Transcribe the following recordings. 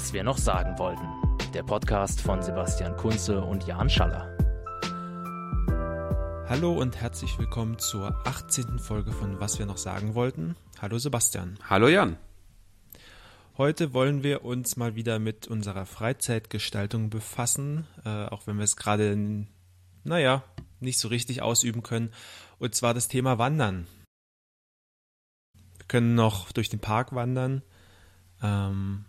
Was wir noch sagen wollten. Der Podcast von Sebastian Kunze und Jan Schaller. Hallo und herzlich willkommen zur 18. Folge von Was wir noch sagen wollten. Hallo Sebastian. Hallo Jan. Heute wollen wir uns mal wieder mit unserer Freizeitgestaltung befassen, äh, auch wenn wir es gerade, naja, nicht so richtig ausüben können. Und zwar das Thema Wandern. Wir können noch durch den Park wandern, ähm,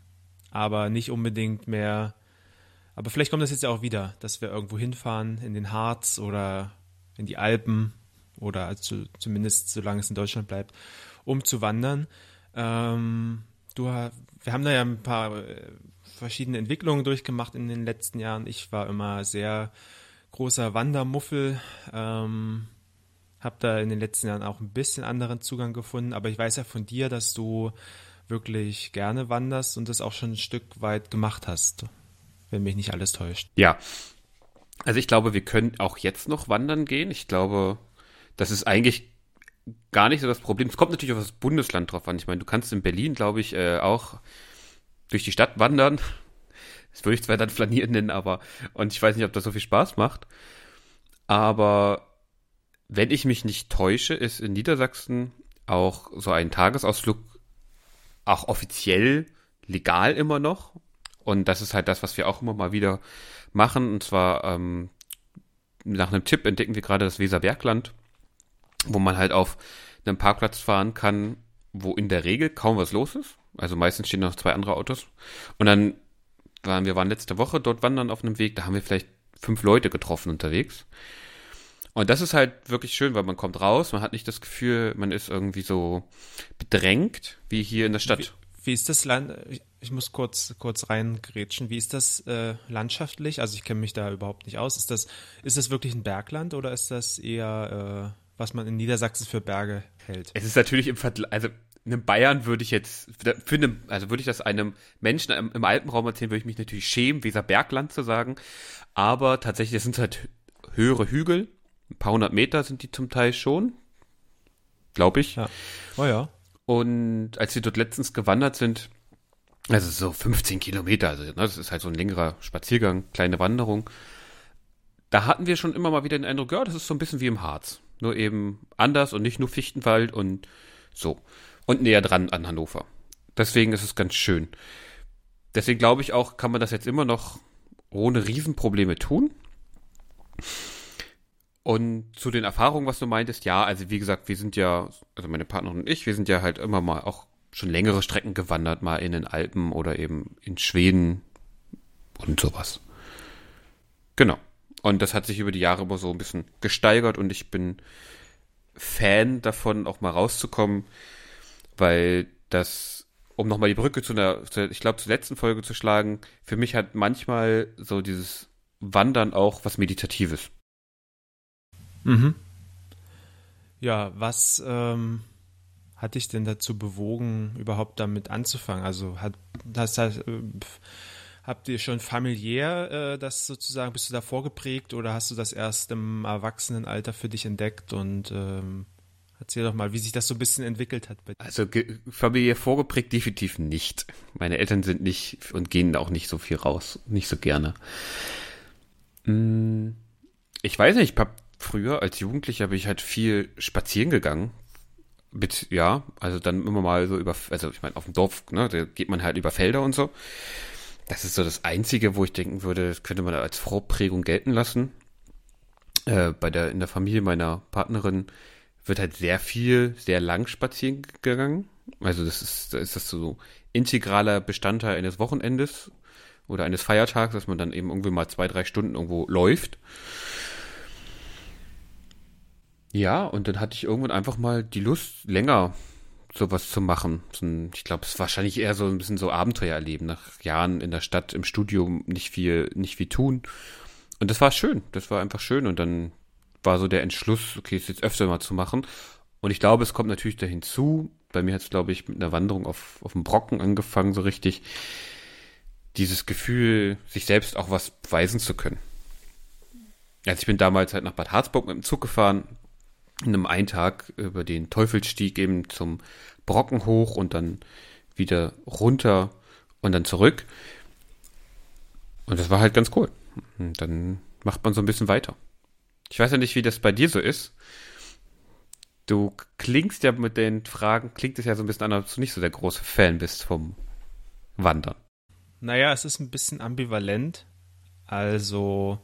aber nicht unbedingt mehr. Aber vielleicht kommt das jetzt ja auch wieder, dass wir irgendwo hinfahren, in den Harz oder in die Alpen oder also zumindest solange es in Deutschland bleibt, um zu wandern. Ähm, du, wir haben da ja ein paar äh, verschiedene Entwicklungen durchgemacht in den letzten Jahren. Ich war immer sehr großer Wandermuffel. Ähm, habe da in den letzten Jahren auch ein bisschen anderen Zugang gefunden, aber ich weiß ja von dir, dass du wirklich gerne wanderst und das auch schon ein Stück weit gemacht hast, wenn mich nicht alles täuscht. Ja. Also ich glaube, wir können auch jetzt noch wandern gehen. Ich glaube, das ist eigentlich gar nicht so das Problem. Es kommt natürlich auf das Bundesland drauf an. Ich meine, du kannst in Berlin, glaube ich, äh, auch durch die Stadt wandern. Das würde ich zwar dann flanieren nennen, aber und ich weiß nicht, ob das so viel Spaß macht. Aber wenn ich mich nicht täusche, ist in Niedersachsen auch so ein Tagesausflug auch offiziell legal immer noch. Und das ist halt das, was wir auch immer mal wieder machen. Und zwar ähm, nach einem Tipp entdecken wir gerade das Weserbergland, wo man halt auf einem Parkplatz fahren kann, wo in der Regel kaum was los ist. Also meistens stehen noch zwei andere Autos. Und dann waren wir waren letzte Woche dort wandern auf einem Weg, da haben wir vielleicht fünf Leute getroffen unterwegs. Und das ist halt wirklich schön, weil man kommt raus, man hat nicht das Gefühl, man ist irgendwie so bedrängt, wie hier in der Stadt. Wie, wie ist das Land? Ich muss kurz kurz reingrätschen. Wie ist das äh, landschaftlich? Also ich kenne mich da überhaupt nicht aus. Ist das ist das wirklich ein Bergland oder ist das eher äh, was man in Niedersachsen für Berge hält? Es ist natürlich im Vergleich, also einem Bayern würde ich jetzt, für einen, also würde ich das einem Menschen im, im Alpenraum erzählen, würde ich mich natürlich schämen, Weser Bergland zu sagen. Aber tatsächlich, sind es halt höhere Hügel. Ein paar hundert Meter sind die zum Teil schon. Glaube ich. Ja. Oh ja. Und als wir dort letztens gewandert sind, also so 15 Kilometer, also ne, das ist halt so ein längerer Spaziergang, kleine Wanderung. Da hatten wir schon immer mal wieder den Eindruck, ja, das ist so ein bisschen wie im Harz. Nur eben anders und nicht nur Fichtenwald und so und näher dran an Hannover. Deswegen ist es ganz schön. Deswegen glaube ich auch, kann man das jetzt immer noch ohne Riesenprobleme tun. Und zu den Erfahrungen, was du meintest, ja, also wie gesagt, wir sind ja, also meine Partnerin und ich, wir sind ja halt immer mal auch schon längere Strecken gewandert, mal in den Alpen oder eben in Schweden und sowas. Genau. Und das hat sich über die Jahre immer so ein bisschen gesteigert und ich bin Fan davon, auch mal rauszukommen, weil das, um nochmal die Brücke zu einer, ich glaube, zur letzten Folge zu schlagen, für mich hat manchmal so dieses Wandern auch was Meditatives. Mhm. Ja, was ähm, hat dich denn dazu bewogen, überhaupt damit anzufangen? Also hat das, das äh, habt ihr schon familiär äh, das sozusagen, bist du da vorgeprägt oder hast du das erst im Erwachsenenalter für dich entdeckt und ähm, Erzähl doch mal, wie sich das so ein bisschen entwickelt hat. Also Familie vorgeprägt definitiv nicht. Meine Eltern sind nicht und gehen auch nicht so viel raus, nicht so gerne. Hm, ich weiß nicht, ich hab früher als Jugendlicher bin ich halt viel spazieren gegangen. Mit, ja, also dann immer mal so über, also ich meine, auf dem Dorf, ne, da geht man halt über Felder und so. Das ist so das Einzige, wo ich denken würde, das könnte man als Vorprägung gelten lassen. Äh, bei der, in der Familie meiner Partnerin wird halt sehr viel, sehr lang spazieren gegangen. Also das ist, da ist das so integraler Bestandteil eines Wochenendes oder eines Feiertags, dass man dann eben irgendwie mal zwei, drei Stunden irgendwo läuft. Ja, und dann hatte ich irgendwann einfach mal die Lust, länger sowas zu machen. ich glaube, es ist wahrscheinlich eher so ein bisschen so Abenteuer erleben, nach Jahren in der Stadt, im Studium nicht viel, nicht viel tun. Und das war schön. Das war einfach schön. Und dann war so der Entschluss, okay, es jetzt öfter mal zu machen. Und ich glaube, es kommt natürlich da hinzu. Bei mir hat es, glaube ich, mit einer Wanderung auf, auf dem Brocken angefangen, so richtig. Dieses Gefühl, sich selbst auch was beweisen zu können. Also ich bin damals halt nach Bad Harzburg mit dem Zug gefahren, einem einen Tag über den Teufelsstieg eben zum Brocken hoch und dann wieder runter und dann zurück. Und das war halt ganz cool. Und dann macht man so ein bisschen weiter. Ich weiß ja nicht, wie das bei dir so ist. Du klingst ja mit den Fragen, klingt es ja so ein bisschen an, als du nicht so der große Fan bist vom Wandern. Naja, es ist ein bisschen ambivalent. Also,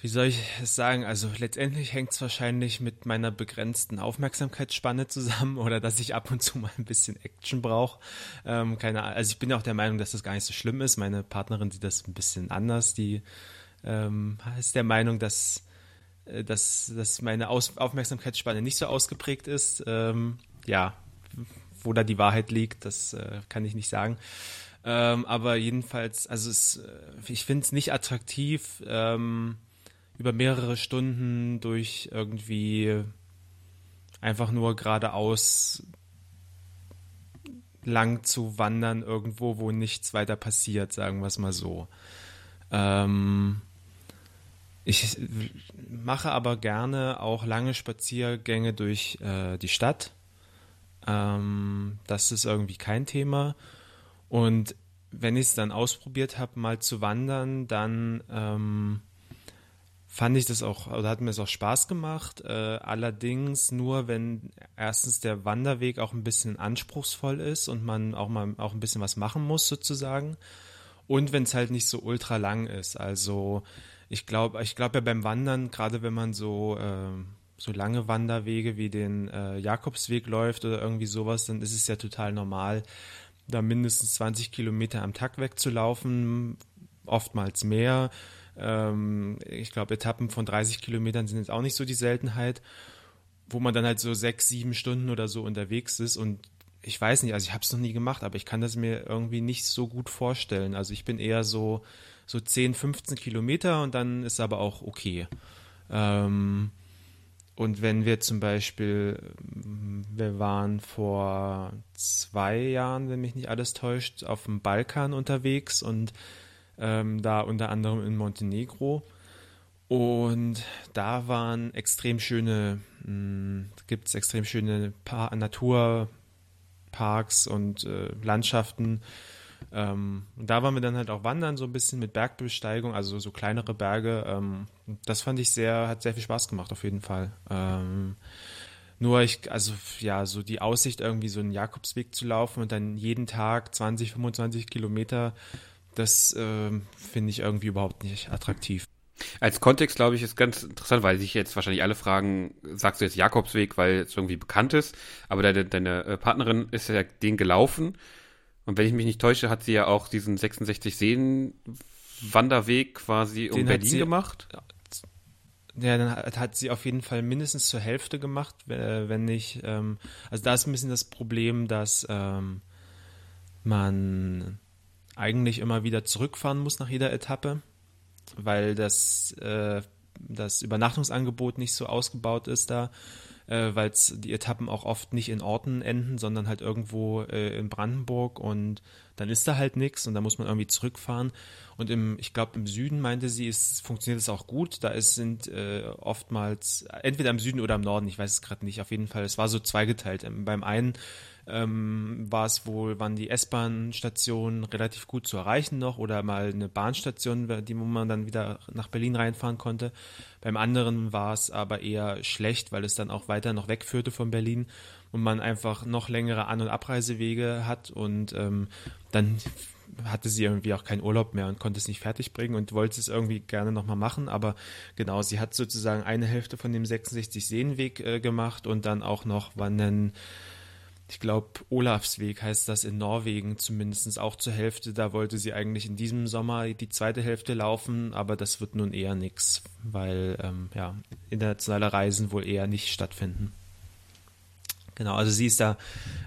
wie soll ich es sagen? Also letztendlich hängt es wahrscheinlich mit meiner begrenzten Aufmerksamkeitsspanne zusammen oder dass ich ab und zu mal ein bisschen Action brauche. Ähm, keine Also ich bin auch der Meinung, dass das gar nicht so schlimm ist. Meine Partnerin sieht das ein bisschen anders. Die ähm, ist der Meinung, dass, äh, dass, dass meine Aus Aufmerksamkeitsspanne nicht so ausgeprägt ist. Ähm, ja, wo da die Wahrheit liegt, das äh, kann ich nicht sagen. Ähm, aber jedenfalls, also es, äh, ich finde es nicht attraktiv. Ähm, über mehrere Stunden durch irgendwie einfach nur geradeaus lang zu wandern irgendwo, wo nichts weiter passiert, sagen wir es mal so. Ähm, ich mache aber gerne auch lange Spaziergänge durch äh, die Stadt. Ähm, das ist irgendwie kein Thema. Und wenn ich es dann ausprobiert habe, mal zu wandern, dann ähm, fand ich das auch, oder hat mir es auch Spaß gemacht. Äh, allerdings nur, wenn erstens der Wanderweg auch ein bisschen anspruchsvoll ist und man auch mal auch ein bisschen was machen muss sozusagen. Und wenn es halt nicht so ultra lang ist. Also ich glaube, ich glaube ja beim Wandern, gerade wenn man so äh, so lange Wanderwege wie den äh, Jakobsweg läuft oder irgendwie sowas, dann ist es ja total normal, da mindestens 20 Kilometer am Tag wegzulaufen, oftmals mehr ähm, ich glaube, Etappen von 30 Kilometern sind jetzt auch nicht so die Seltenheit, wo man dann halt so sechs, sieben Stunden oder so unterwegs ist und ich weiß nicht, also ich habe es noch nie gemacht, aber ich kann das mir irgendwie nicht so gut vorstellen. Also ich bin eher so, so 10, 15 Kilometer und dann ist aber auch okay. Ähm, und wenn wir zum Beispiel, wir waren vor zwei Jahren, wenn mich nicht alles täuscht, auf dem Balkan unterwegs und ähm, da unter anderem in Montenegro. Und da waren extrem schöne, hm, gibt es extrem schöne pa Naturparks und äh, Landschaften. Ähm, und da waren wir dann halt auch wandern, so ein bisschen mit Bergbesteigung, also so kleinere Berge. Ähm, das fand ich sehr, hat sehr viel Spaß gemacht, auf jeden Fall. Ähm, nur ich, also ja, so die Aussicht, irgendwie so einen Jakobsweg zu laufen und dann jeden Tag 20, 25 Kilometer das äh, finde ich irgendwie überhaupt nicht attraktiv. Als Kontext, glaube ich, ist ganz interessant, weil sich jetzt wahrscheinlich alle fragen, sagst du jetzt Jakobsweg, weil es irgendwie bekannt ist, aber deine, deine äh, Partnerin ist ja den gelaufen und wenn ich mich nicht täusche, hat sie ja auch diesen 66 Seen Wanderweg quasi um den Berlin sie, gemacht. Ja, dann hat, hat, sie auf jeden Fall mindestens zur Hälfte gemacht, wenn nicht, ähm, also da ist ein bisschen das Problem, dass ähm, man eigentlich immer wieder zurückfahren muss nach jeder Etappe, weil das, äh, das Übernachtungsangebot nicht so ausgebaut ist da, äh, weil die Etappen auch oft nicht in Orten enden, sondern halt irgendwo äh, in Brandenburg und dann ist da halt nichts und da muss man irgendwie zurückfahren. Und im, ich glaube, im Süden meinte sie, es funktioniert es auch gut. Da ist, sind äh, oftmals entweder im Süden oder im Norden, ich weiß es gerade nicht. Auf jeden Fall, es war so zweigeteilt. Beim einen ähm, war es wohl, waren die S-Bahn-Stationen relativ gut zu erreichen noch oder mal eine Bahnstation, die wo man dann wieder nach Berlin reinfahren konnte. Beim anderen war es aber eher schlecht, weil es dann auch weiter noch wegführte von Berlin und man einfach noch längere An- und Abreisewege hat und ähm, dann hatte sie irgendwie auch keinen Urlaub mehr und konnte es nicht fertigbringen und wollte es irgendwie gerne nochmal machen. Aber genau, sie hat sozusagen eine Hälfte von dem 66 Seenweg äh, gemacht und dann auch noch Wandern ich glaube, Olafsweg heißt das in Norwegen zumindest auch zur Hälfte. Da wollte sie eigentlich in diesem Sommer die zweite Hälfte laufen, aber das wird nun eher nichts, weil ähm, ja, internationale Reisen wohl eher nicht stattfinden. Genau, also sie ist da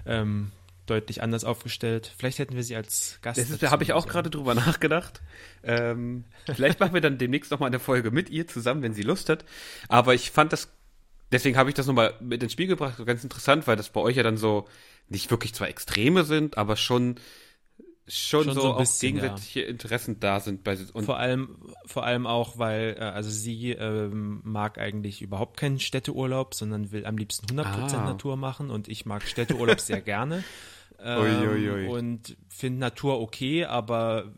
ähm, deutlich anders aufgestellt. Vielleicht hätten wir sie als Gast. Das ist, da habe ich auch gerade drüber nachgedacht. Ähm, vielleicht machen wir dann demnächst nochmal eine Folge mit ihr zusammen, wenn sie Lust hat. Aber ich fand das deswegen habe ich das nochmal mit ins Spiel gebracht, ganz interessant, weil das bei euch ja dann so nicht wirklich zwar Extreme sind, aber schon schon, schon so, so bisschen, auch gegenseitige ja. Interessen da sind bei und vor allem vor allem auch weil äh, also sie ähm, mag eigentlich überhaupt keinen Städteurlaub sondern will am liebsten 100% ah. Natur machen und ich mag Städteurlaub sehr gerne ähm, ui, ui, ui. und finde Natur okay aber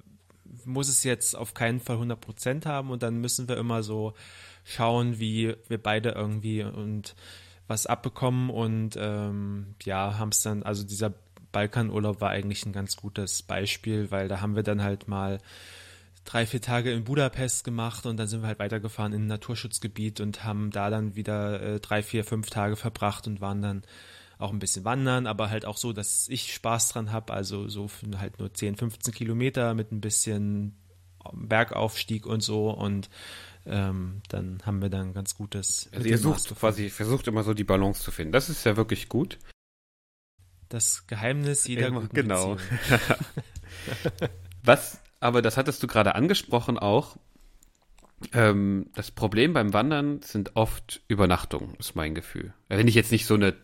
muss es jetzt auf keinen Fall 100 Prozent haben und dann müssen wir immer so schauen, wie wir beide irgendwie und was abbekommen. Und ähm, ja, haben es dann, also dieser Balkanurlaub war eigentlich ein ganz gutes Beispiel, weil da haben wir dann halt mal drei, vier Tage in Budapest gemacht und dann sind wir halt weitergefahren in ein Naturschutzgebiet und haben da dann wieder äh, drei, vier, fünf Tage verbracht und waren dann auch ein bisschen wandern, aber halt auch so, dass ich Spaß dran habe, also so halt nur 10, 15 Kilometer mit ein bisschen Bergaufstieg und so. Und ähm, dann haben wir dann ganz gutes. Also ihr sucht quasi, versucht immer so die Balance zu finden. Das ist ja wirklich gut. Das Geheimnis jeder immer, guten Genau. Was, aber das hattest du gerade angesprochen auch. Ähm, das Problem beim Wandern sind oft Übernachtungen, ist mein Gefühl. Wenn ich jetzt nicht so eine,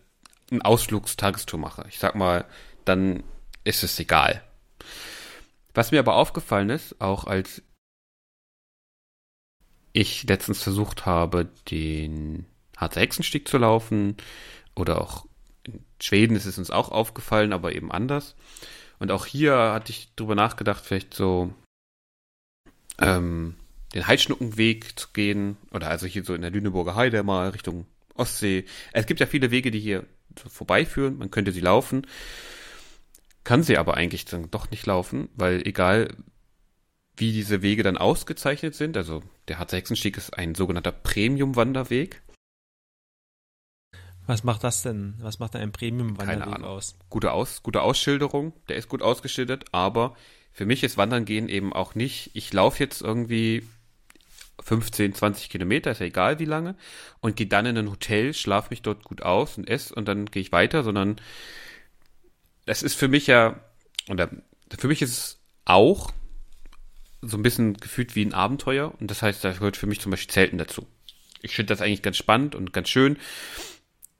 eine Ausflugstagestour mache, ich sag mal, dann ist es egal. Was mir aber aufgefallen ist, auch als ich letztens versucht habe, den Harzer Hexenstieg zu laufen oder auch in Schweden ist es uns auch aufgefallen, aber eben anders. Und auch hier hatte ich drüber nachgedacht, vielleicht so ähm, den Heidschnuckenweg zu gehen oder also hier so in der Lüneburger Heide mal Richtung Ostsee. Es gibt ja viele Wege, die hier vorbeiführen. Man könnte sie laufen, kann sie aber eigentlich dann doch nicht laufen, weil egal wie diese Wege dann ausgezeichnet sind. Also der Harzer Hexenstieg ist ein sogenannter Premium-Wanderweg. Was macht das denn? Was macht denn ein Premium-Wanderweg aus? Gute, aus? gute Ausschilderung, der ist gut ausgeschildert, aber für mich ist Wandern gehen eben auch nicht, ich laufe jetzt irgendwie 15, 20 Kilometer, ist ja egal wie lange, und gehe dann in ein Hotel, schlafe mich dort gut aus und esse und dann gehe ich weiter, sondern das ist für mich ja, oder für mich ist es auch so ein bisschen gefühlt wie ein Abenteuer. Und das heißt, da gehört für mich zum Beispiel Zelten dazu. Ich finde das eigentlich ganz spannend und ganz schön,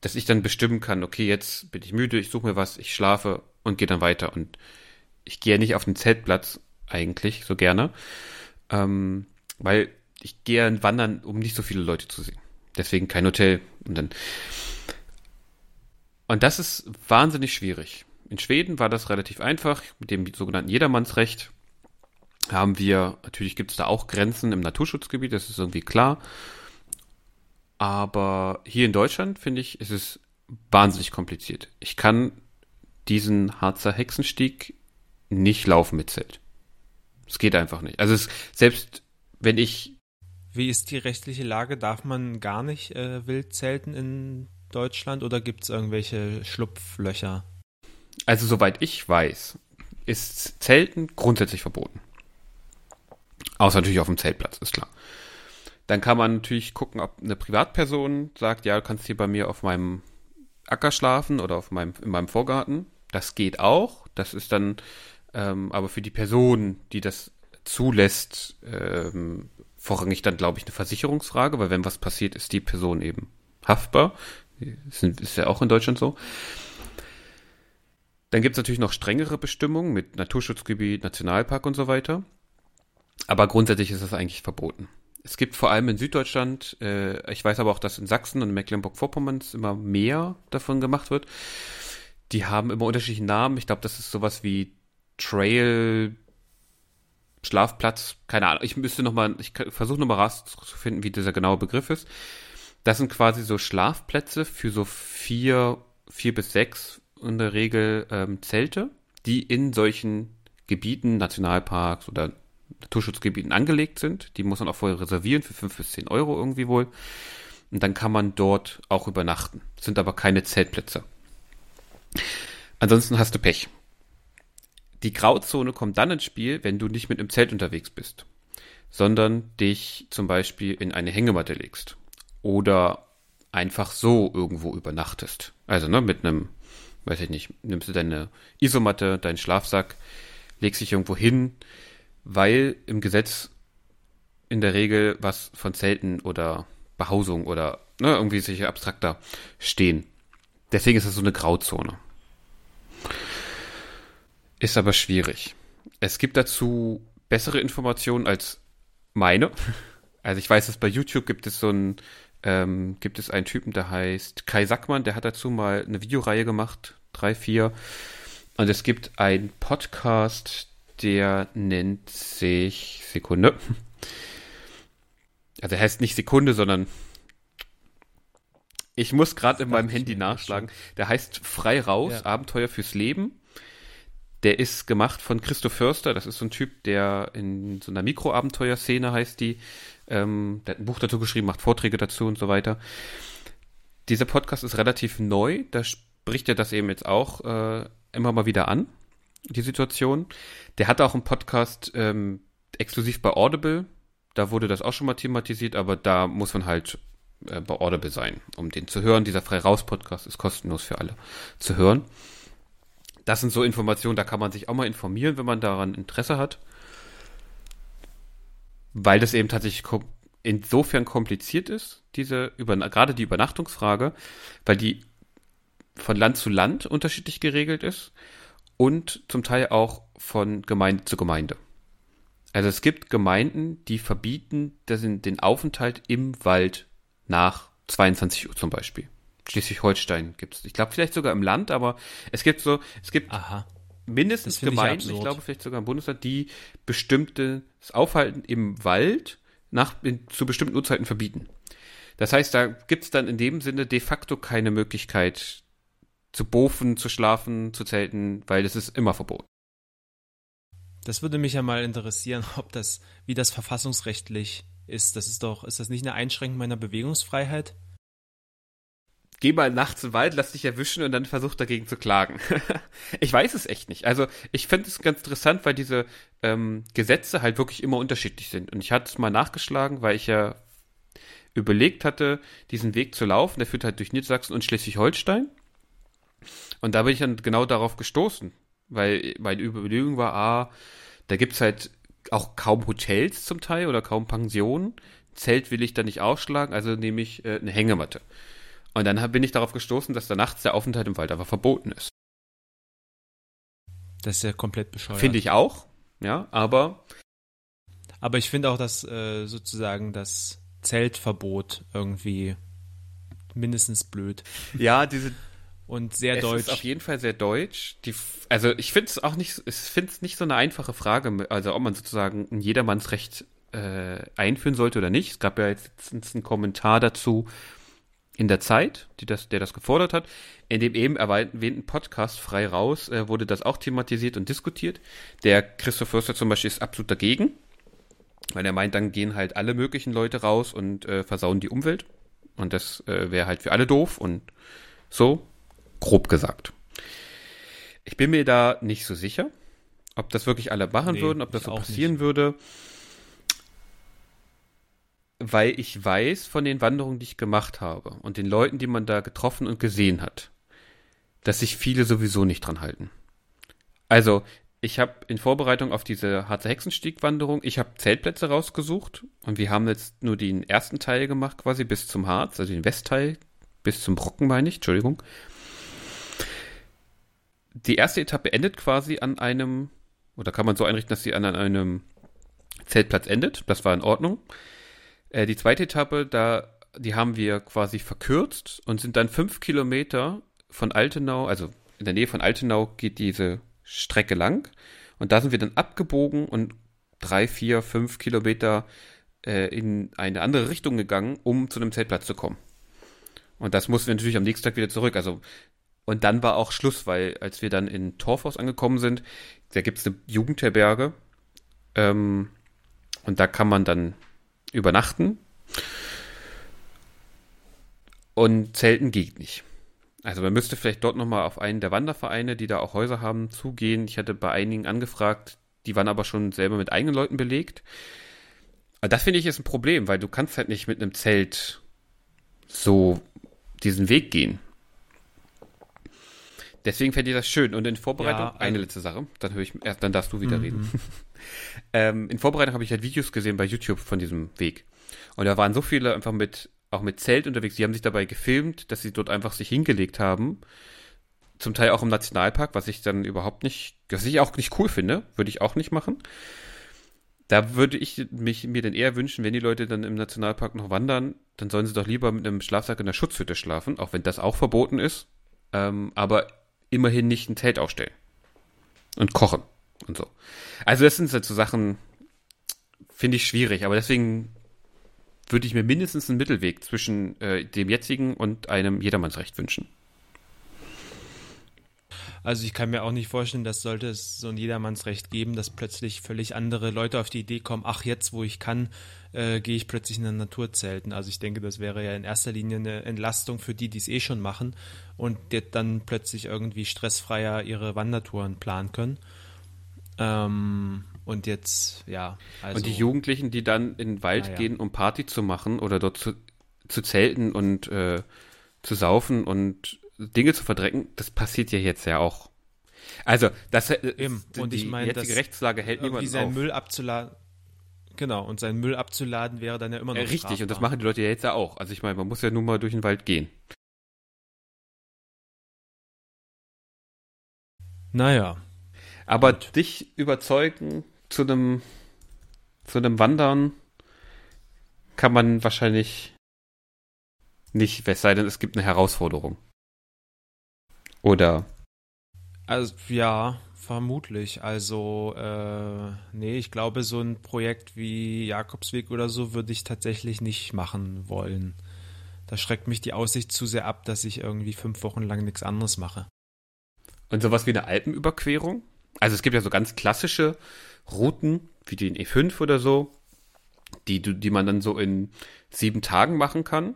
dass ich dann bestimmen kann, okay, jetzt bin ich müde, ich suche mir was, ich schlafe und gehe dann weiter. Und ich gehe ja nicht auf den Zeltplatz eigentlich so gerne, ähm, weil ich gehe wandern, um nicht so viele Leute zu sehen. Deswegen kein Hotel und dann. Und das ist wahnsinnig schwierig. In Schweden war das relativ einfach mit dem sogenannten Jedermannsrecht haben wir, natürlich gibt es da auch Grenzen im Naturschutzgebiet, das ist irgendwie klar. Aber hier in Deutschland, finde ich, ist es wahnsinnig kompliziert. Ich kann diesen Harzer Hexenstieg nicht laufen mit Zelt. Es geht einfach nicht. Also es, selbst wenn ich. Wie ist die rechtliche Lage? Darf man gar nicht äh, wild zelten in Deutschland oder gibt es irgendwelche Schlupflöcher? Also soweit ich weiß, ist Zelten grundsätzlich verboten. Außer natürlich auf dem Zeltplatz, ist klar. Dann kann man natürlich gucken, ob eine Privatperson sagt, ja, du kannst hier bei mir auf meinem Acker schlafen oder auf meinem, in meinem Vorgarten. Das geht auch. Das ist dann ähm, aber für die Person, die das zulässt, ähm, vorrangig dann, glaube ich, eine Versicherungsfrage, weil wenn was passiert, ist die Person eben haftbar. Ist, ist ja auch in Deutschland so. Dann gibt es natürlich noch strengere Bestimmungen mit Naturschutzgebiet, Nationalpark und so weiter. Aber grundsätzlich ist das eigentlich verboten. Es gibt vor allem in Süddeutschland, äh, ich weiß aber auch, dass in Sachsen und Mecklenburg-Vorpommern immer mehr davon gemacht wird. Die haben immer unterschiedliche Namen. Ich glaube, das ist sowas wie Trail, Schlafplatz, keine Ahnung. Ich müsste noch mal, ich versuche noch mal rauszufinden, wie dieser genaue Begriff ist. Das sind quasi so Schlafplätze für so vier, vier bis sechs in der Regel ähm, Zelte, die in solchen Gebieten, Nationalparks oder Naturschutzgebieten angelegt sind. Die muss man auch vorher reservieren für 5 bis 10 Euro irgendwie wohl. Und dann kann man dort auch übernachten. Sind aber keine Zeltplätze. Ansonsten hast du Pech. Die Grauzone kommt dann ins Spiel, wenn du nicht mit einem Zelt unterwegs bist, sondern dich zum Beispiel in eine Hängematte legst oder einfach so irgendwo übernachtest. Also ne, mit einem, weiß ich nicht, nimmst du deine Isomatte, deinen Schlafsack, legst dich irgendwo hin, weil im Gesetz in der Regel was von Zelten oder Behausung oder ne, irgendwie solche abstrakter stehen. Deswegen ist es so eine Grauzone. Ist aber schwierig. Es gibt dazu bessere Informationen als meine. Also ich weiß, dass bei YouTube gibt es so ein, ähm, gibt es einen Typen, der heißt Kai Sackmann, der hat dazu mal eine Videoreihe gemacht, drei, vier. Und es gibt einen Podcast, der nennt sich Sekunde. Also er heißt nicht Sekunde, sondern ich muss gerade in meinem Handy nachschlagen. Der heißt Frei raus, ja. Abenteuer fürs Leben. Der ist gemacht von Christoph Förster. Das ist so ein Typ, der in so einer Mikroabenteuerszene heißt die. Ähm, der hat ein Buch dazu geschrieben, macht Vorträge dazu und so weiter. Dieser Podcast ist relativ neu. Da spricht er das eben jetzt auch äh, immer mal wieder an, die Situation. Der hat auch einen Podcast ähm, exklusiv bei Audible. Da wurde das auch schon mal thematisiert, aber da muss man halt äh, bei Audible sein, um den zu hören. Dieser Frei-Raus-Podcast ist kostenlos für alle zu hören. Das sind so Informationen, da kann man sich auch mal informieren, wenn man daran Interesse hat. Weil das eben tatsächlich insofern kompliziert ist, diese über, gerade die Übernachtungsfrage, weil die von Land zu Land unterschiedlich geregelt ist und zum Teil auch von Gemeinde zu Gemeinde. Also es gibt Gemeinden, die verbieten den Aufenthalt im Wald nach 22 Uhr zum Beispiel. Schleswig-Holstein gibt es. Ich glaube vielleicht sogar im Land, aber es gibt so, es gibt Aha. mindestens Gemeinden, ich, ich, glaube vielleicht sogar im Bundesland, die bestimmtes Aufhalten im Wald nach, in, zu bestimmten Uhrzeiten verbieten. Das heißt, da gibt es dann in dem Sinne de facto keine Möglichkeit zu bofen, zu schlafen, zu zelten, weil es ist immer verboten. Das würde mich ja mal interessieren, ob das, wie das verfassungsrechtlich ist. Das ist doch, ist das nicht eine Einschränkung meiner Bewegungsfreiheit? Geh mal nachts im Wald, lass dich erwischen und dann versuch dagegen zu klagen. ich weiß es echt nicht. Also ich finde es ganz interessant, weil diese ähm, Gesetze halt wirklich immer unterschiedlich sind. Und ich hatte es mal nachgeschlagen, weil ich ja überlegt hatte, diesen Weg zu laufen. Der führt halt durch Niedersachsen und Schleswig-Holstein. Und da bin ich dann genau darauf gestoßen, weil meine Überlegung war, ah, da gibt's halt auch kaum Hotels zum Teil oder kaum Pensionen. Zelt will ich da nicht ausschlagen, also nehme ich äh, eine Hängematte. Und dann bin ich darauf gestoßen, dass da nachts der Aufenthalt im Wald aber verboten ist. Das ist ja komplett bescheuert. Finde ich auch, ja, aber. Aber ich finde auch, dass äh, sozusagen das Zeltverbot irgendwie mindestens blöd. Ja, diese und sehr es deutsch. Ist auf jeden Fall sehr deutsch. Die, also ich finde es auch nicht, ich finde es nicht so eine einfache Frage, also ob man sozusagen ein Jedermannsrecht äh, einführen sollte oder nicht. Es gab ja jetzt einen Kommentar dazu in der Zeit, die das, der das gefordert hat. In dem eben erwähnten Podcast frei raus äh, wurde das auch thematisiert und diskutiert. Der Christoph Förster zum Beispiel ist absolut dagegen, weil er meint, dann gehen halt alle möglichen Leute raus und äh, versauen die Umwelt. Und das äh, wäre halt für alle doof und so grob gesagt. Ich bin mir da nicht so sicher, ob das wirklich alle machen nee, würden, ob das so passieren nicht. würde. Weil ich weiß von den Wanderungen, die ich gemacht habe und den Leuten, die man da getroffen und gesehen hat, dass sich viele sowieso nicht dran halten. Also, ich habe in Vorbereitung auf diese Harzer Hexenstieg-Wanderung, ich habe Zeltplätze rausgesucht und wir haben jetzt nur den ersten Teil gemacht, quasi bis zum Harz, also den Westteil, bis zum Brocken meine ich, Entschuldigung die erste Etappe endet quasi an einem, oder kann man so einrichten, dass sie an einem Zeltplatz endet. Das war in Ordnung. Äh, die zweite Etappe, da, die haben wir quasi verkürzt und sind dann fünf Kilometer von Altenau, also in der Nähe von Altenau geht diese Strecke lang. Und da sind wir dann abgebogen und drei, vier, fünf Kilometer äh, in eine andere Richtung gegangen, um zu einem Zeltplatz zu kommen. Und das mussten wir natürlich am nächsten Tag wieder zurück. Also und dann war auch Schluss, weil als wir dann in Torfhaus angekommen sind, da gibt es eine Jugendherberge. Ähm, und da kann man dann übernachten. Und Zelten geht nicht. Also man müsste vielleicht dort nochmal auf einen der Wandervereine, die da auch Häuser haben, zugehen. Ich hatte bei einigen angefragt, die waren aber schon selber mit eigenen Leuten belegt. Aber das finde ich ist ein Problem, weil du kannst halt nicht mit einem Zelt so diesen Weg gehen. Deswegen fände ich das schön. Und in Vorbereitung, ja, also eine letzte Sache, dann höre ich, erst dann darfst du wieder mhm. reden. ähm, in Vorbereitung habe ich halt Videos gesehen bei YouTube von diesem Weg. Und da waren so viele einfach mit, auch mit Zelt unterwegs, die haben sich dabei gefilmt, dass sie dort einfach sich hingelegt haben. Zum Teil auch im Nationalpark, was ich dann überhaupt nicht, was ich auch nicht cool finde, würde ich auch nicht machen. Da würde ich mich, mir dann eher wünschen, wenn die Leute dann im Nationalpark noch wandern, dann sollen sie doch lieber mit einem Schlafsack in der Schutzhütte schlafen, auch wenn das auch verboten ist. Ähm, aber immerhin nicht ein Zelt aufstellen. Und kochen. und so. Also das sind halt so Sachen, finde ich schwierig, aber deswegen würde ich mir mindestens einen Mittelweg zwischen äh, dem jetzigen und einem Jedermannsrecht wünschen. Also ich kann mir auch nicht vorstellen, dass sollte es so ein Jedermannsrecht geben, dass plötzlich völlig andere Leute auf die Idee kommen, ach jetzt, wo ich kann, äh, gehe ich plötzlich in der Natur zelten. Also ich denke, das wäre ja in erster Linie eine Entlastung für die, die es eh schon machen und die dann plötzlich irgendwie stressfreier ihre Wandertouren planen können. Ähm, und jetzt, ja. Also, und die Jugendlichen, die dann in den Wald ja. gehen, um Party zu machen oder dort zu, zu zelten und äh, zu saufen und Dinge zu verdrecken, das passiert ja jetzt ja auch. Also, das äh, Eben. Und die ich meine, jetzige Rechtslage hält niemand seinen auf. Müll abzuladen. Genau, und seinen Müll abzuladen wäre dann ja immer noch. Äh, richtig, strafbar. und das machen die Leute ja jetzt ja auch. Also ich meine, man muss ja nun mal durch den Wald gehen. Naja. Aber gut. dich überzeugen zu einem zu einem Wandern kann man wahrscheinlich nicht, es sei denn, es gibt eine Herausforderung. Oder? Also, ja, vermutlich. Also, äh, nee, ich glaube, so ein Projekt wie Jakobsweg oder so würde ich tatsächlich nicht machen wollen. Da schreckt mich die Aussicht zu sehr ab, dass ich irgendwie fünf Wochen lang nichts anderes mache. Und sowas wie eine Alpenüberquerung? Also es gibt ja so ganz klassische Routen, wie den E5 oder so, die, die man dann so in sieben Tagen machen kann.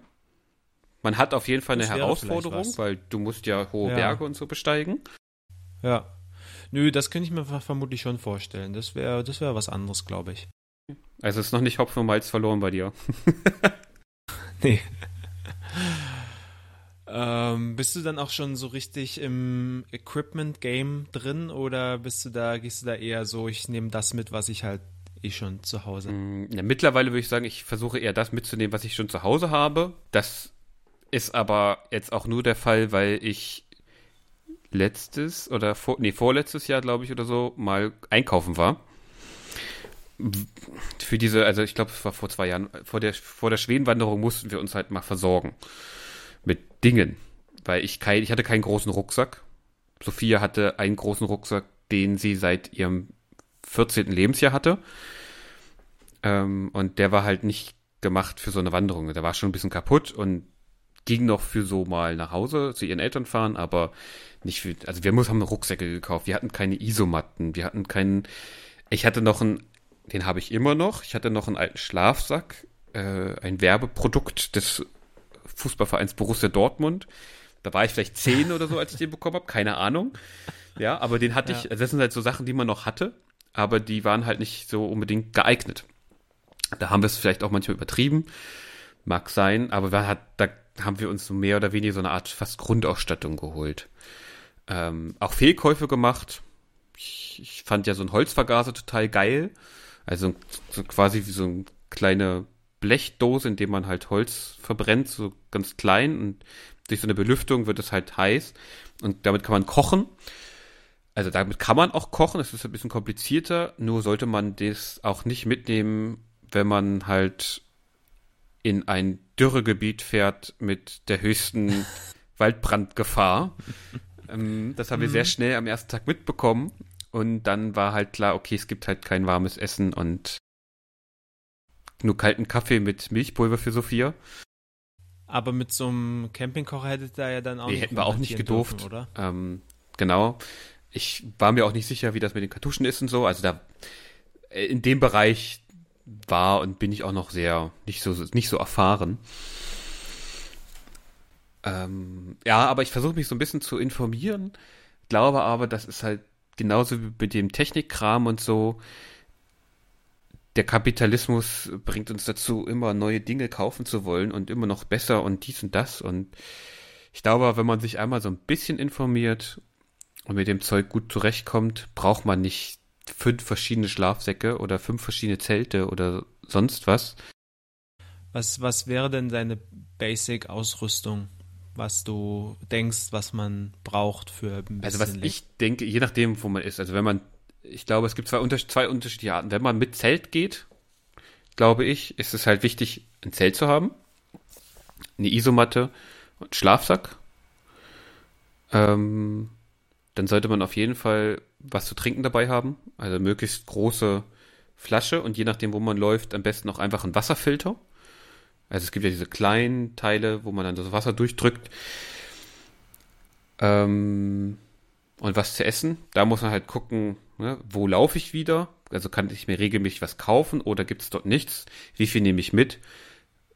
Man hat auf jeden Fall eine Herausforderung, weil du musst ja hohe ja. Berge und so besteigen. Ja. Nö, das könnte ich mir vermutlich schon vorstellen. Das wäre das wär was anderes, glaube ich. Also ist noch nicht Hopfen und Malz verloren bei dir. nee. ähm, bist du dann auch schon so richtig im Equipment-Game drin oder bist du da, gehst du da eher so, ich nehme das mit, was ich halt eh schon zu Hause? Mm, ja, mittlerweile würde ich sagen, ich versuche eher das mitzunehmen, was ich schon zu Hause habe. Das ist aber jetzt auch nur der Fall, weil ich letztes oder vor, nee, vorletztes Jahr, glaube ich, oder so, mal einkaufen war. Für diese, also ich glaube, es war vor zwei Jahren, vor der, vor der Schwedenwanderung mussten wir uns halt mal versorgen. Mit Dingen. Weil ich kein, ich hatte keinen großen Rucksack. Sophia hatte einen großen Rucksack, den sie seit ihrem 14. Lebensjahr hatte. Ähm, und der war halt nicht gemacht für so eine Wanderung. Der war schon ein bisschen kaputt und ging noch für so mal nach Hause zu ihren Eltern fahren, aber nicht für, also wir haben Rucksäcke gekauft, wir hatten keine Isomatten, wir hatten keinen, ich hatte noch einen, den habe ich immer noch, ich hatte noch einen alten Schlafsack, äh, ein Werbeprodukt des Fußballvereins Borussia Dortmund. Da war ich vielleicht zehn oder so, als ich den bekommen habe, keine Ahnung. Ja, aber den hatte ja. ich, also das sind halt so Sachen, die man noch hatte, aber die waren halt nicht so unbedingt geeignet. Da haben wir es vielleicht auch manchmal übertrieben, mag sein, aber hat, da haben wir uns so mehr oder weniger so eine Art fast Grundausstattung geholt. Ähm, auch Fehlkäufe gemacht. Ich, ich, fand ja so ein Holzvergaser total geil. Also so quasi wie so eine kleine Blechdose, in dem man halt Holz verbrennt, so ganz klein und durch so eine Belüftung wird es halt heiß und damit kann man kochen. Also damit kann man auch kochen, es ist ein bisschen komplizierter, nur sollte man das auch nicht mitnehmen, wenn man halt in ein Dürregebiet fährt mit der höchsten Waldbrandgefahr. ähm, das haben wir sehr mhm. schnell am ersten Tag mitbekommen. Und dann war halt klar, okay, es gibt halt kein warmes Essen und nur kalten Kaffee mit Milchpulver für Sophia. Aber mit so einem Campingkocher hättet ihr ja dann auch nee, nicht hätten wir auch nicht gedurft, dürfen, oder? Ähm, genau. Ich war mir auch nicht sicher, wie das mit den Kartuschen ist und so. Also da äh, in dem Bereich war und bin ich auch noch sehr nicht so nicht so erfahren. Ähm, ja, aber ich versuche mich so ein bisschen zu informieren, glaube aber, das ist halt genauso wie mit dem Technikkram und so. Der Kapitalismus bringt uns dazu, immer neue Dinge kaufen zu wollen und immer noch besser und dies und das. Und ich glaube, wenn man sich einmal so ein bisschen informiert und mit dem Zeug gut zurechtkommt, braucht man nicht fünf verschiedene Schlafsäcke oder fünf verschiedene Zelte oder sonst was. Was, was wäre denn deine Basic-Ausrüstung, was du denkst, was man braucht für ein bisschen Also was Licht? ich denke, je nachdem, wo man ist. Also wenn man, ich glaube, es gibt zwei, zwei unterschiedliche Arten. Wenn man mit Zelt geht, glaube ich, ist es halt wichtig, ein Zelt zu haben, eine Isomatte und Schlafsack. Ähm, dann sollte man auf jeden Fall was zu trinken dabei haben. Also möglichst große Flasche und je nachdem, wo man läuft, am besten auch einfach einen Wasserfilter. Also es gibt ja diese kleinen Teile, wo man dann das Wasser durchdrückt. Ähm, und was zu essen, da muss man halt gucken, ne, wo laufe ich wieder? Also kann ich mir regelmäßig was kaufen oder gibt es dort nichts? Wie viel nehme ich mit?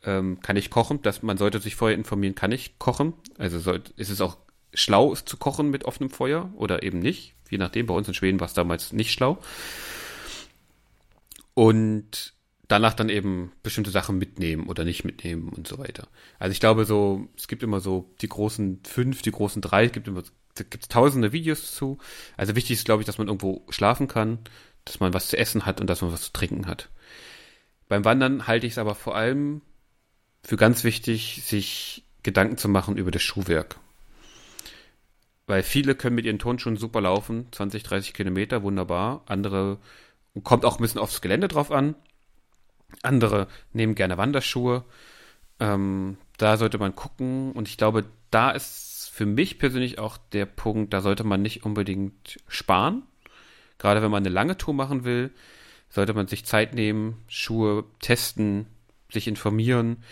Ähm, kann ich kochen? Das, man sollte sich vorher informieren, kann ich kochen? Also soll, ist es auch schlau, zu kochen mit offenem Feuer oder eben nicht? Je nachdem, bei uns in Schweden war es damals nicht schlau. Und danach dann eben bestimmte Sachen mitnehmen oder nicht mitnehmen und so weiter. Also ich glaube so, es gibt immer so die großen fünf, die großen drei, es gibt immer, da gibt es tausende Videos zu. Also wichtig ist, glaube ich, dass man irgendwo schlafen kann, dass man was zu essen hat und dass man was zu trinken hat. Beim Wandern halte ich es aber vor allem für ganz wichtig, sich Gedanken zu machen über das Schuhwerk. Weil viele können mit ihren Turnschuhen super laufen, 20, 30 Kilometer, wunderbar. Andere, kommt auch ein bisschen aufs Gelände drauf an. Andere nehmen gerne Wanderschuhe. Ähm, da sollte man gucken. Und ich glaube, da ist für mich persönlich auch der Punkt, da sollte man nicht unbedingt sparen. Gerade wenn man eine lange Tour machen will, sollte man sich Zeit nehmen, Schuhe testen, sich informieren.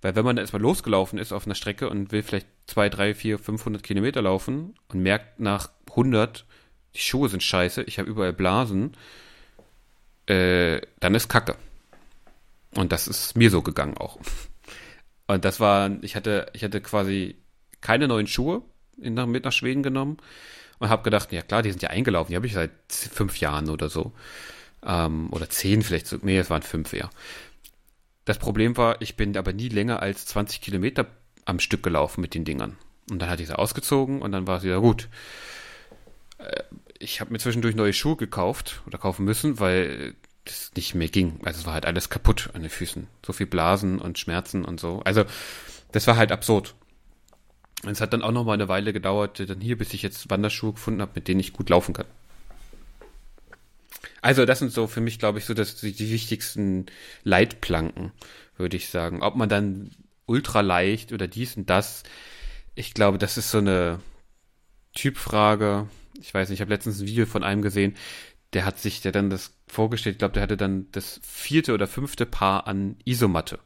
Weil wenn man da erstmal losgelaufen ist auf einer Strecke und will vielleicht zwei, drei, vier, 500 Kilometer laufen und merkt nach 100, die Schuhe sind scheiße, ich habe überall Blasen, äh, dann ist Kacke. Und das ist mir so gegangen auch. Und das war, ich hatte, ich hatte quasi keine neuen Schuhe in, mit nach Schweden genommen und habe gedacht, ja klar, die sind ja eingelaufen, die habe ich seit fünf Jahren oder so. Ähm, oder zehn vielleicht, nee, es waren fünf eher. Das Problem war, ich bin aber nie länger als 20 Kilometer am Stück gelaufen mit den Dingern. Und dann hatte ich sie ausgezogen und dann war es wieder gut. Äh, ich habe mir zwischendurch neue Schuhe gekauft oder kaufen müssen, weil das nicht mehr ging. Also es war halt alles kaputt an den Füßen. So viel Blasen und Schmerzen und so. Also das war halt absurd. Und es hat dann auch noch mal eine Weile gedauert, dann hier, bis ich jetzt Wanderschuhe gefunden habe, mit denen ich gut laufen kann. Also das sind so für mich, glaube ich, so das, die, die wichtigsten Leitplanken, würde ich sagen. Ob man dann ultra leicht oder dies und das, ich glaube, das ist so eine Typfrage. Ich weiß nicht, ich habe letztens ein Video von einem gesehen, der hat sich, der dann das vorgestellt, ich glaube, der hatte dann das vierte oder fünfte Paar an Isomatte.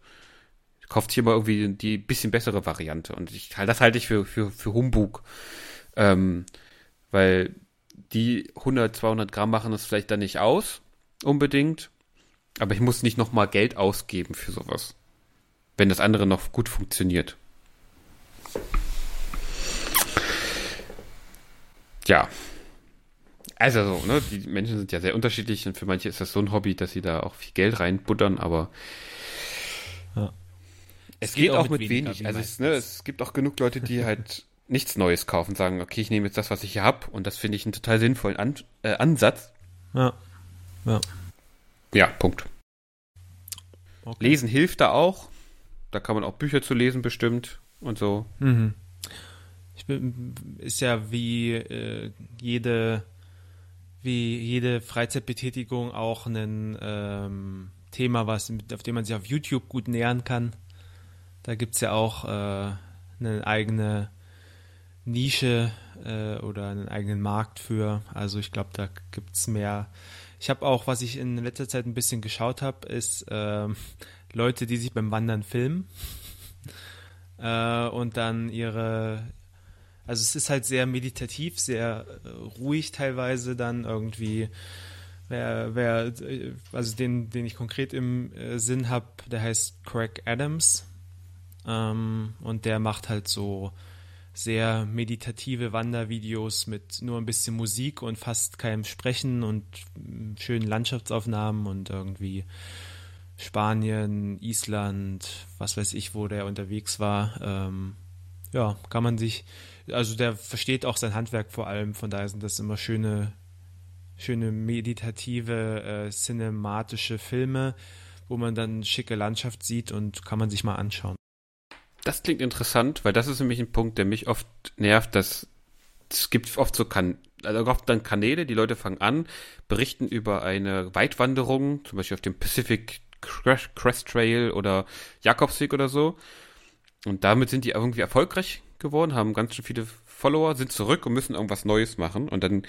Kauft hier mal irgendwie die bisschen bessere Variante. Und ich, das halte ich für, für, für Humbug. Ähm, weil die 100, 200 Gramm machen das vielleicht dann nicht aus, unbedingt. Aber ich muss nicht nochmal Geld ausgeben für sowas. Wenn das andere noch gut funktioniert. Ja, also so, ne, die Menschen sind ja sehr unterschiedlich und für manche ist das so ein Hobby, dass sie da auch viel Geld reinbuttern, aber ja. es, es geht, geht, auch mit, mit wenig. Also es, ne, es gibt auch genug Leute, die halt nichts Neues kaufen, sagen, okay, ich nehme jetzt das, was ich hier habe und das finde ich einen total sinnvollen An äh, Ansatz. Ja. Ja. Ja, Punkt. Okay. Lesen hilft da auch. Da kann man auch Bücher zu lesen bestimmt und so. Mhm. Bin, ist ja wie äh, jede wie jede Freizeitbetätigung auch ein ähm, Thema, was, auf dem man sich auf YouTube gut nähern kann. Da gibt es ja auch äh, eine eigene Nische äh, oder einen eigenen Markt für. Also ich glaube, da gibt es mehr. Ich habe auch, was ich in letzter Zeit ein bisschen geschaut habe, ist äh, Leute, die sich beim Wandern filmen äh, und dann ihre also es ist halt sehr meditativ, sehr äh, ruhig teilweise dann irgendwie. Wer, wer, also den, den ich konkret im äh, Sinn habe, der heißt Craig Adams. Ähm, und der macht halt so sehr meditative Wandervideos mit nur ein bisschen Musik und fast keinem Sprechen und schönen Landschaftsaufnahmen und irgendwie Spanien, Island, was weiß ich, wo der unterwegs war. Ähm, ja, kann man sich also der versteht auch sein Handwerk vor allem, von daher sind das immer schöne, schöne meditative, äh, cinematische Filme, wo man dann schicke Landschaft sieht und kann man sich mal anschauen. Das klingt interessant, weil das ist nämlich ein Punkt, der mich oft nervt, dass es gibt oft so kan also oft dann Kanäle, die Leute fangen an, berichten über eine Weitwanderung, zum Beispiel auf dem Pacific Crest Trail oder Jakobsweg oder so. Und damit sind die irgendwie erfolgreich geworden, haben ganz schön viele Follower sind zurück und müssen irgendwas Neues machen. Und dann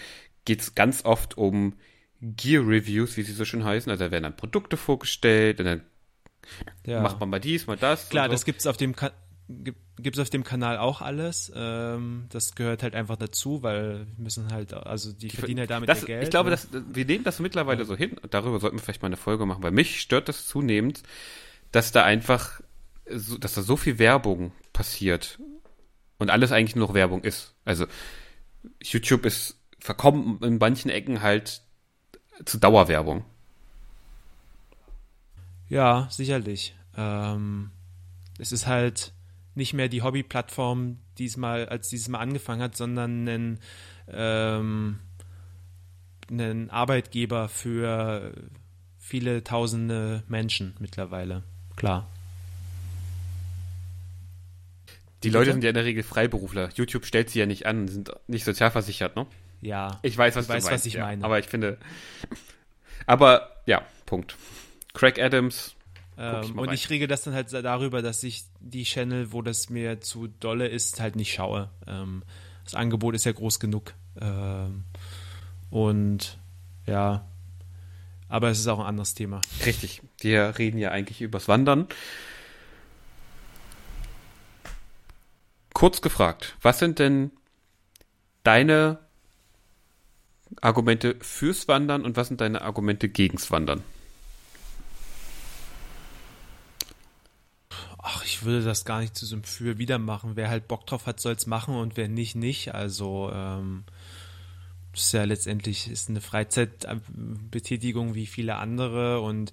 geht's ganz oft um Gear Reviews, wie sie so schön heißen. Also da werden dann Produkte vorgestellt und dann ja. macht man mal dies, mal das. Klar, so. das gibt's auf dem Ka gibt es auf dem Kanal auch alles. Ähm, das gehört halt einfach dazu, weil wir müssen halt, also die, die verdienen halt damit das, Geld. Ich glaube, ne? das, wir nehmen das mittlerweile ja. so hin. Darüber sollten wir vielleicht mal eine Folge machen, weil mich stört das zunehmend, dass da einfach, so, dass da so viel Werbung passiert und alles eigentlich nur noch Werbung ist. Also YouTube ist verkommen in manchen Ecken halt zu Dauerwerbung. Ja, sicherlich. Ähm, es ist halt nicht mehr die Hobbyplattform diesmal, als dieses Mal angefangen hat, sondern ein, ähm, ein Arbeitgeber für viele tausende Menschen mittlerweile. Klar. Die Leute sind ja in der Regel Freiberufler. YouTube stellt sie ja nicht an, sind nicht sozialversichert, ne? Ja. Ich weiß, was ich weiß, meinst, was ich ja. meine. Aber ich finde. Aber ja, Punkt. Craig Adams. Ähm, und rein. ich regel das dann halt darüber, dass ich die Channel, wo das mir zu dolle ist, halt nicht schaue. Ähm, das Angebot ist ja groß genug. Ähm, und ja, aber es ist auch ein anderes Thema. Richtig. Wir reden ja eigentlich übers Wandern. Kurz gefragt, was sind denn deine Argumente fürs Wandern und was sind deine Argumente gegens Wandern? Ach, ich würde das gar nicht zu so einem Für wieder machen. Wer halt Bock drauf hat, soll es machen und wer nicht, nicht. Also ähm, ist ja letztendlich ist eine Freizeitbetätigung wie viele andere und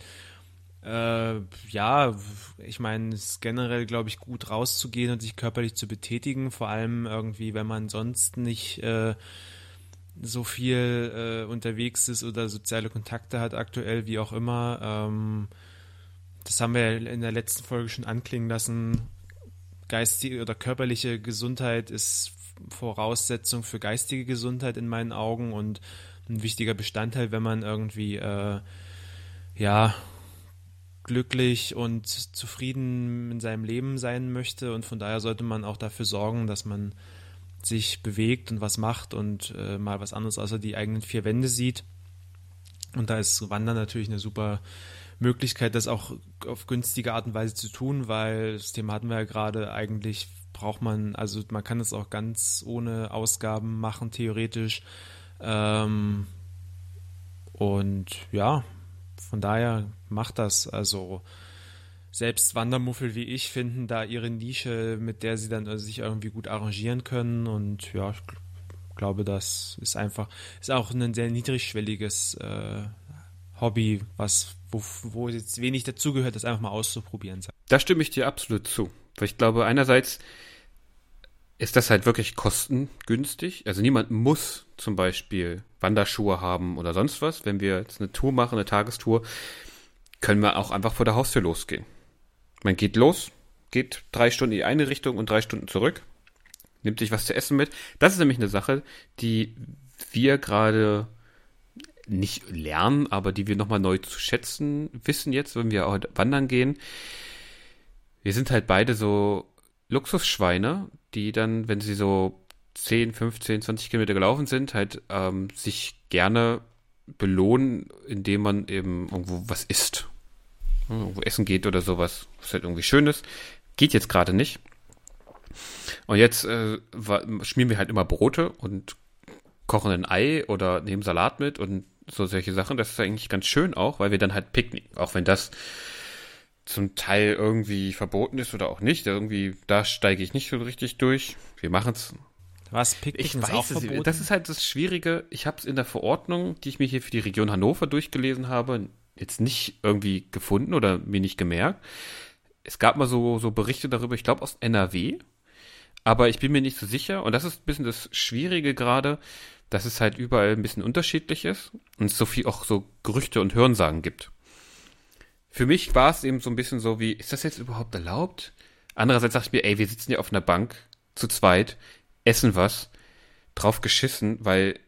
äh, ja, ich meine, es ist generell, glaube ich, gut rauszugehen und sich körperlich zu betätigen, vor allem irgendwie, wenn man sonst nicht äh, so viel äh, unterwegs ist oder soziale Kontakte hat aktuell, wie auch immer. Ähm, das haben wir in der letzten Folge schon anklingen lassen. Geistige oder körperliche Gesundheit ist Voraussetzung für geistige Gesundheit in meinen Augen und ein wichtiger Bestandteil, wenn man irgendwie äh, ja glücklich und zufrieden in seinem Leben sein möchte und von daher sollte man auch dafür sorgen, dass man sich bewegt und was macht und äh, mal was anderes außer die eigenen vier Wände sieht. Und da ist Wandern natürlich eine super Möglichkeit, das auch auf günstige Art und Weise zu tun, weil das Thema hatten wir ja gerade, eigentlich braucht man, also man kann es auch ganz ohne Ausgaben machen, theoretisch. Ähm, und ja, von daher macht das. Also selbst Wandermuffel wie ich finden da ihre Nische, mit der sie dann also sich irgendwie gut arrangieren können. Und ja, ich glaube, das ist einfach, ist auch ein sehr niedrigschwelliges äh, Hobby, was, wo, wo jetzt wenig dazugehört, das einfach mal auszuprobieren. Da stimme ich dir absolut zu. Weil ich glaube, einerseits ist das halt wirklich kostengünstig. Also niemand muss zum Beispiel Wanderschuhe haben oder sonst was. Wenn wir jetzt eine Tour machen, eine Tagestour, können wir auch einfach vor der Haustür losgehen. Man geht los, geht drei Stunden in die eine Richtung und drei Stunden zurück, nimmt sich was zu essen mit. Das ist nämlich eine Sache, die wir gerade nicht lernen, aber die wir nochmal neu zu schätzen wissen jetzt, wenn wir wandern gehen. Wir sind halt beide so Luxusschweine, die dann, wenn sie so 10, 15, 20 Kilometer gelaufen sind, halt ähm, sich gerne belohnen, indem man eben irgendwo was isst. Irgendwo essen geht oder sowas, was halt irgendwie schön ist. Geht jetzt gerade nicht. Und jetzt äh, schmieren wir halt immer Brote und kochen ein Ei oder nehmen Salat mit und so solche Sachen. Das ist eigentlich ganz schön auch, weil wir dann halt picknicken. Auch wenn das zum Teil irgendwie verboten ist oder auch nicht. Irgendwie, da steige ich nicht so richtig durch. Wir machen es. Was? Picknick ich weiß es. Verboten? Das ist halt das Schwierige. Ich habe es in der Verordnung, die ich mir hier für die Region Hannover durchgelesen habe, jetzt nicht irgendwie gefunden oder mir nicht gemerkt. Es gab mal so, so Berichte darüber, ich glaube aus NRW, aber ich bin mir nicht so sicher. Und das ist ein bisschen das Schwierige gerade, dass es halt überall ein bisschen unterschiedlich ist und es so viel auch so Gerüchte und Hörensagen gibt für mich war es eben so ein bisschen so wie, ist das jetzt überhaupt erlaubt? Andererseits dachte ich mir, ey, wir sitzen ja auf einer Bank zu zweit, essen was, drauf geschissen, weil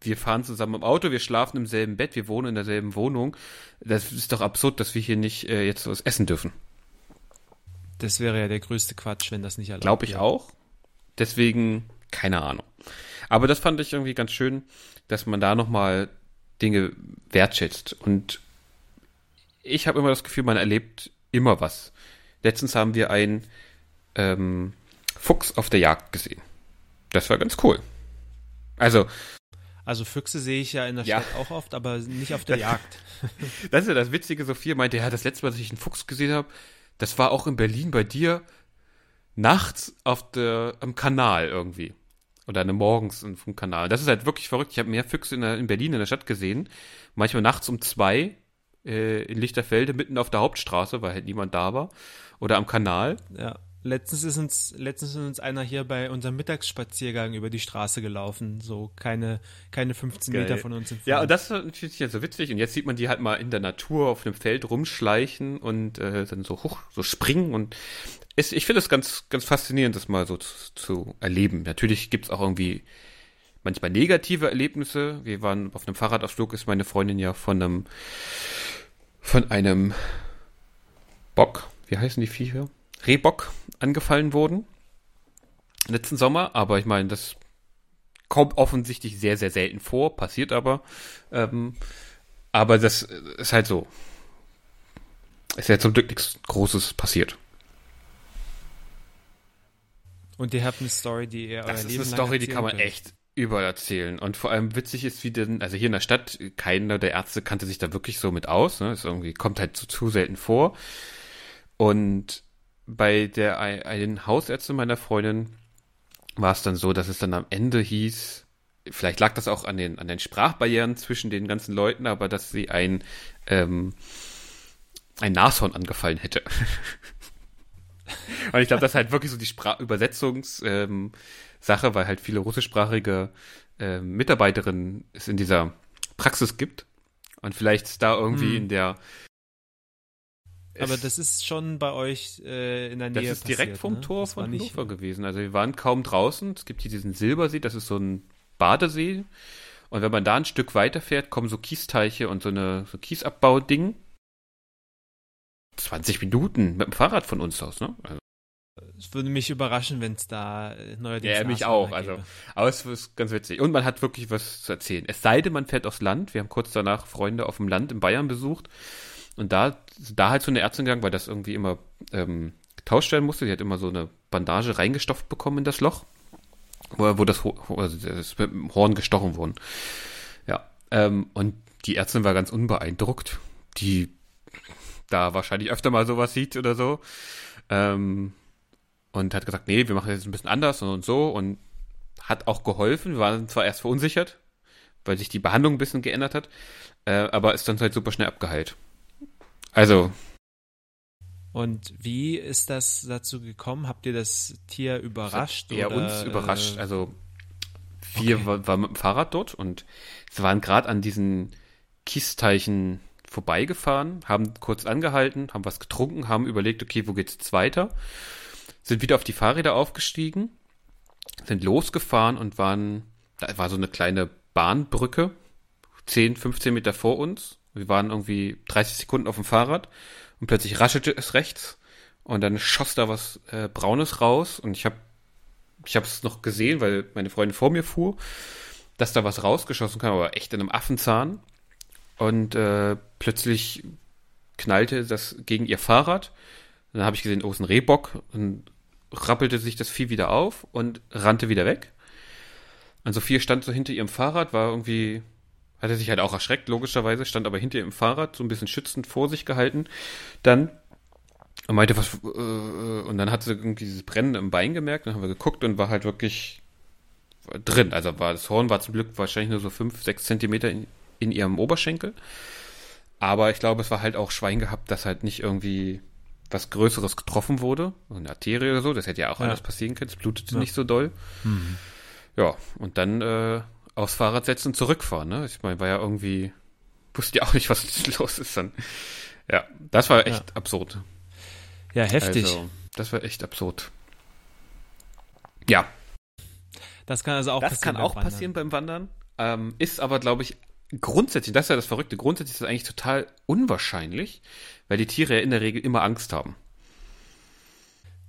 wir fahren zusammen im Auto, wir schlafen im selben Bett, wir wohnen in derselben Wohnung. Das ist doch absurd, dass wir hier nicht äh, jetzt was essen dürfen. Das wäre ja der größte Quatsch, wenn das nicht erlaubt Glaube ich auch. Deswegen keine Ahnung. Aber das fand ich irgendwie ganz schön, dass man da nochmal Dinge wertschätzt. Und ich habe immer das Gefühl, man erlebt immer was. Letztens haben wir einen ähm, Fuchs auf der Jagd gesehen. Das war ganz cool. Also. Also Füchse sehe ich ja in der ja. Stadt auch oft, aber nicht auf der Jagd. Das ist ja das Witzige. Sophia meinte, ja, das letzte Mal, dass ich einen Fuchs gesehen habe, das war auch in Berlin bei dir nachts auf der, am Kanal irgendwie. Oder eine morgens vom Kanal. Das ist halt wirklich verrückt. Ich habe mehr Füchse in, der, in, Berlin in der Stadt gesehen. Manchmal nachts um zwei äh, in Lichterfelde, mitten auf der Hauptstraße, weil halt niemand da war. Oder am Kanal. Ja. Letztens ist uns, letztens ist uns einer hier bei unserem Mittagsspaziergang über die Straße gelaufen, so keine, keine 15 Geil. Meter von uns entfernt. Ja, und das ist natürlich ja so witzig. Und jetzt sieht man die halt mal in der Natur auf einem Feld rumschleichen und äh, dann so hoch, so springen. Und es, ich finde es ganz, ganz faszinierend, das mal so zu, zu erleben. Natürlich gibt es auch irgendwie manchmal negative Erlebnisse. Wir waren auf einem Fahrradausflug, ist meine Freundin ja von einem, von einem Bock, wie heißen die Viecher? Rehbock angefallen wurden. Letzten Sommer, aber ich meine, das kommt offensichtlich sehr, sehr selten vor, passiert aber. Ähm, aber das ist halt so. Ist ja zum Glück nichts Großes passiert. Und ihr habt eine Story, die ihr Das ist eine Story, die kann man könnt. echt überall erzählen. Und vor allem witzig ist, wie denn, also hier in der Stadt, keiner der Ärzte kannte sich da wirklich so mit aus. Ne? Das irgendwie kommt halt zu, zu selten vor. Und bei der einen Hausärztin meiner Freundin war es dann so, dass es dann am Ende hieß, vielleicht lag das auch an den, an den Sprachbarrieren zwischen den ganzen Leuten, aber dass sie ein, ähm, ein Nashorn angefallen hätte. Und ich glaube, das ist halt wirklich so die Sprach Übersetzungssache, ähm, weil halt viele russischsprachige äh, Mitarbeiterinnen es in dieser Praxis gibt. Und vielleicht da irgendwie hm. in der aber das ist schon bei euch äh, in der Nähe. Das ist direkt passiert, vom ne? Tor das von Hannover gewesen. Also wir waren kaum draußen. Es gibt hier diesen Silbersee, das ist so ein Badesee. Und wenn man da ein Stück weiter fährt, kommen so Kiesteiche und so eine so Kiesabbau-Ding. 20 Minuten mit dem Fahrrad von uns aus, ne? Also. Es würde mich überraschen, wenn es da äh, neuerdings. Ja, mich auch. Also, aber es ist ganz witzig. Und man hat wirklich was zu erzählen. Es sei denn, man fährt aufs Land. Wir haben kurz danach Freunde auf dem Land in Bayern besucht. Und da, da halt so eine Ärztin gegangen, weil das irgendwie immer ähm, getauscht werden musste. Die hat immer so eine Bandage reingestopft bekommen in das Loch, wo, wo das, also das mit dem Horn gestochen wurden. Ja. Ähm, und die Ärztin war ganz unbeeindruckt, die da wahrscheinlich öfter mal sowas sieht oder so. Ähm, und hat gesagt, nee, wir machen das jetzt ein bisschen anders und so und hat auch geholfen. Wir waren zwar erst verunsichert, weil sich die Behandlung ein bisschen geändert hat, äh, aber ist dann halt super schnell abgeheilt. Also. Und wie ist das dazu gekommen? Habt ihr das Tier überrascht? Ja, uns überrascht. Also wir okay. waren war mit dem Fahrrad dort und wir waren gerade an diesen Kiesteichen vorbeigefahren, haben kurz angehalten, haben was getrunken, haben überlegt, okay, wo geht's jetzt weiter? Sind wieder auf die Fahrräder aufgestiegen, sind losgefahren und waren, da war so eine kleine Bahnbrücke, 10, 15 Meter vor uns wir waren irgendwie 30 Sekunden auf dem Fahrrad und plötzlich raschelte es rechts und dann schoss da was äh, Braunes raus und ich habe ich habe es noch gesehen, weil meine Freundin vor mir fuhr, dass da was rausgeschossen kam, aber echt in einem Affenzahn und äh, plötzlich knallte das gegen ihr Fahrrad. Dann habe ich gesehen, oh, ist ein Rehbock und rappelte sich das Vieh wieder auf und rannte wieder weg. Und Sophia stand so hinter ihrem Fahrrad, war irgendwie hat er sich halt auch erschreckt, logischerweise, stand aber hinter ihm im Fahrrad, so ein bisschen schützend vor sich gehalten. Dann und meinte, was, äh, und dann hat sie irgendwie dieses Brennen im Bein gemerkt, dann haben wir geguckt und war halt wirklich drin. Also war das Horn war zum Glück wahrscheinlich nur so fünf, sechs Zentimeter in, in ihrem Oberschenkel. Aber ich glaube, es war halt auch Schwein gehabt, dass halt nicht irgendwie was Größeres getroffen wurde. Eine Arterie oder so, das hätte ja auch ja. anders passieren können. Es blutete ja. nicht so doll. Mhm. Ja, und dann äh, aufs Fahrrad setzen und zurückfahren, ne? Ich meine, war ja irgendwie, wusste ja auch nicht, was los ist dann. Ja, das war echt ja. absurd. Ja, heftig. Also, das war echt absurd. Ja. Das kann also auch das passieren. Das kann auch beim passieren beim Wandern. Ähm, ist aber, glaube ich, grundsätzlich, das ist ja das Verrückte, grundsätzlich ist das eigentlich total unwahrscheinlich, weil die Tiere ja in der Regel immer Angst haben.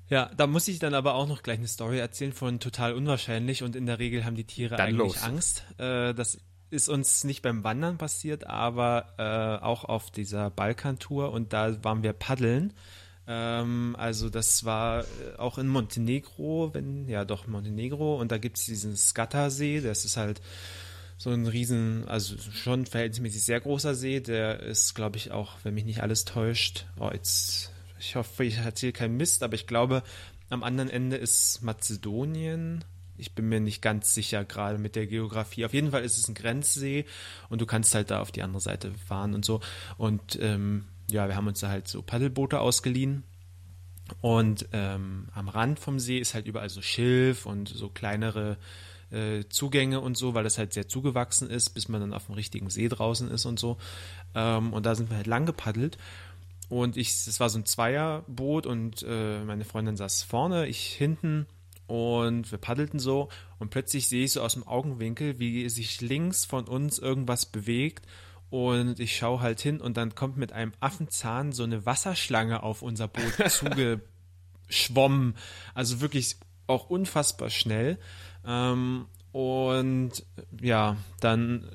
Ja, da muss ich dann aber auch noch gleich eine Story erzählen von total unwahrscheinlich und in der Regel haben die Tiere Dann eigentlich los. Angst. Äh, das ist uns nicht beim Wandern passiert, aber äh, auch auf dieser Balkantour und da waren wir paddeln. Ähm, also das war äh, auch in Montenegro, wenn, ja doch Montenegro und da gibt es diesen Skata-See, das ist halt so ein riesen, also schon verhältnismäßig sehr großer See, der ist, glaube ich, auch, wenn mich nicht alles täuscht, oh, jetzt, ich hoffe, ich erzähle keinen Mist, aber ich glaube, am anderen Ende ist Mazedonien. Ich bin mir nicht ganz sicher gerade mit der Geografie. Auf jeden Fall ist es ein Grenzsee und du kannst halt da auf die andere Seite fahren und so. Und ähm, ja, wir haben uns da halt so Paddelboote ausgeliehen. Und ähm, am Rand vom See ist halt überall so Schilf und so kleinere äh, Zugänge und so, weil das halt sehr zugewachsen ist, bis man dann auf dem richtigen See draußen ist und so. Ähm, und da sind wir halt lang gepaddelt. Und ich, es war so ein Zweierboot und äh, meine Freundin saß vorne, ich hinten und wir paddelten so und plötzlich sehe ich so aus dem Augenwinkel, wie sich links von uns irgendwas bewegt und ich schaue halt hin und dann kommt mit einem Affenzahn so eine Wasserschlange auf unser Boot zugeschwommen. Also wirklich auch unfassbar schnell. Ähm, und ja, dann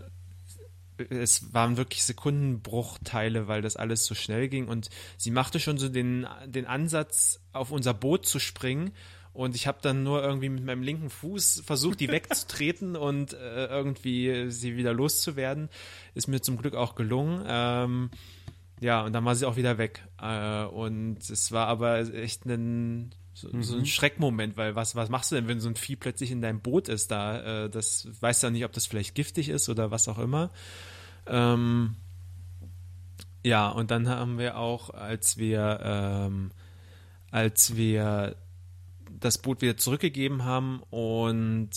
es waren wirklich Sekundenbruchteile, weil das alles so schnell ging und sie machte schon so den, den Ansatz, auf unser Boot zu springen und ich habe dann nur irgendwie mit meinem linken Fuß versucht, die wegzutreten und äh, irgendwie sie wieder loszuwerden. Ist mir zum Glück auch gelungen. Ähm, ja, und dann war sie auch wieder weg. Äh, und es war aber echt ein, so, mhm. so ein Schreckmoment, weil was, was machst du denn, wenn so ein Vieh plötzlich in deinem Boot ist da? Äh, das weißt du nicht, ob das vielleicht giftig ist oder was auch immer. Ähm, ja, und dann haben wir auch, als wir, ähm, als wir das Boot wieder zurückgegeben haben und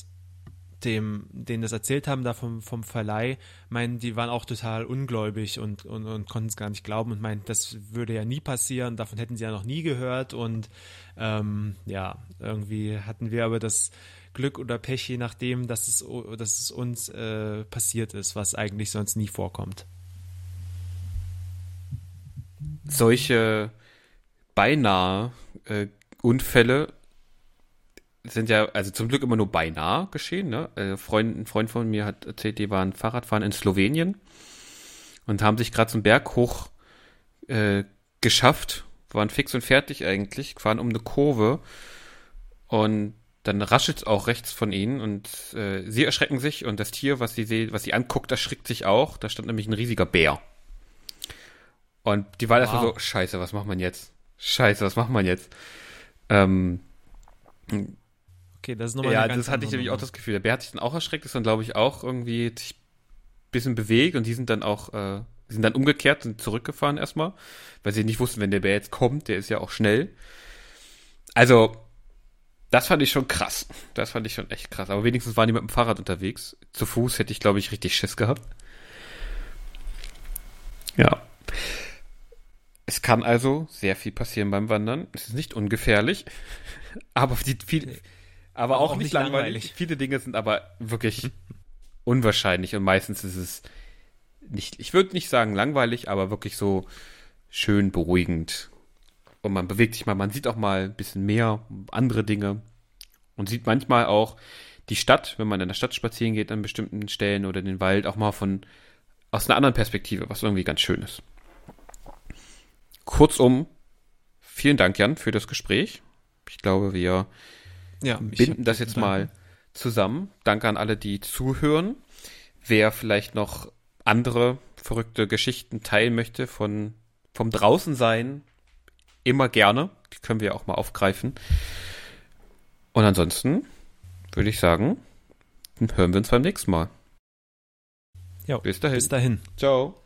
dem, denen das erzählt haben, da vom, vom Verleih, meinen, die waren auch total ungläubig und, und, und konnten es gar nicht glauben und meinten, das würde ja nie passieren, davon hätten sie ja noch nie gehört und ähm, ja, irgendwie hatten wir aber das Glück oder Pech, je nachdem, dass es, dass es uns äh, passiert ist, was eigentlich sonst nie vorkommt. Solche beinahe äh, Unfälle sind ja, also zum Glück immer nur beinahe geschehen. Ne? Ein Freund, ein Freund von mir hat erzählt, die waren Fahrradfahren in Slowenien und haben sich gerade zum Berg hoch äh, geschafft, waren fix und fertig eigentlich, fahren um eine Kurve und dann raschelt es auch rechts von ihnen und äh, sie erschrecken sich und das Tier, was sie sehen, was sie anguckt, erschrickt sich auch. Da stand nämlich ein riesiger Bär. Und die war wow. erstmal so, scheiße, was macht man jetzt? Scheiße, was macht man jetzt? Ähm, okay, das ist nochmal Ja, das hatte ich nämlich auch das Gefühl. Der Bär hat sich dann auch erschreckt, ist dann, glaube ich, auch irgendwie ein bisschen bewegt und die sind dann auch, äh, sind dann umgekehrt und zurückgefahren erstmal, weil sie nicht wussten, wenn der Bär jetzt kommt, der ist ja auch schnell. Also, das fand ich schon krass. Das fand ich schon echt krass. Aber wenigstens waren die mit dem Fahrrad unterwegs. Zu Fuß hätte ich, glaube ich, richtig Schiss gehabt. Ja. Es kann also sehr viel passieren beim Wandern. Es ist nicht ungefährlich, aber, die, viel, aber, aber auch, auch, nicht langweilig. langweilig. Viele Dinge sind aber wirklich unwahrscheinlich und meistens ist es nicht, ich würde nicht sagen langweilig, aber wirklich so schön beruhigend und man bewegt sich mal, man sieht auch mal ein bisschen mehr andere Dinge und sieht manchmal auch die Stadt, wenn man in der Stadt spazieren geht an bestimmten Stellen oder den Wald, auch mal von aus einer anderen Perspektive, was irgendwie ganz schön ist. Kurzum, vielen Dank, Jan, für das Gespräch. Ich glaube, wir ja, binden das jetzt mal zusammen. Danke an alle, die zuhören. Wer vielleicht noch andere verrückte Geschichten teilen möchte von vom Draußensein, immer gerne. Die können wir auch mal aufgreifen. Und ansonsten würde ich sagen, hören wir uns beim nächsten Mal. Ja, bis dahin. Bis dahin. Ciao.